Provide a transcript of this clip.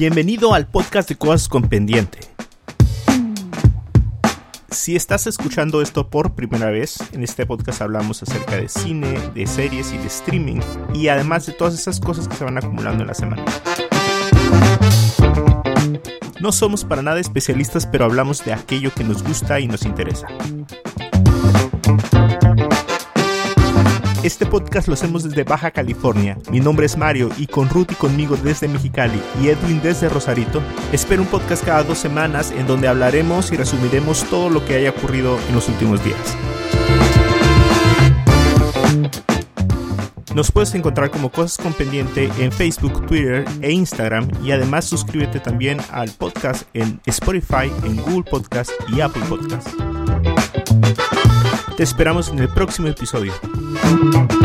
Bienvenido al podcast de Cosas con Pendiente. Si estás escuchando esto por primera vez, en este podcast hablamos acerca de cine, de series y de streaming, y además de todas esas cosas que se van acumulando en la semana. No somos para nada especialistas, pero hablamos de aquello que nos gusta y nos interesa. Este podcast lo hacemos desde Baja California. Mi nombre es Mario y con Ruth y conmigo desde Mexicali y Edwin desde Rosarito, espero un podcast cada dos semanas en donde hablaremos y resumiremos todo lo que haya ocurrido en los últimos días. Nos puedes encontrar como Cosas con Pendiente en Facebook, Twitter e Instagram y además suscríbete también al podcast en Spotify, en Google Podcast y Apple Podcast. Te esperamos en el próximo episodio. Thank you.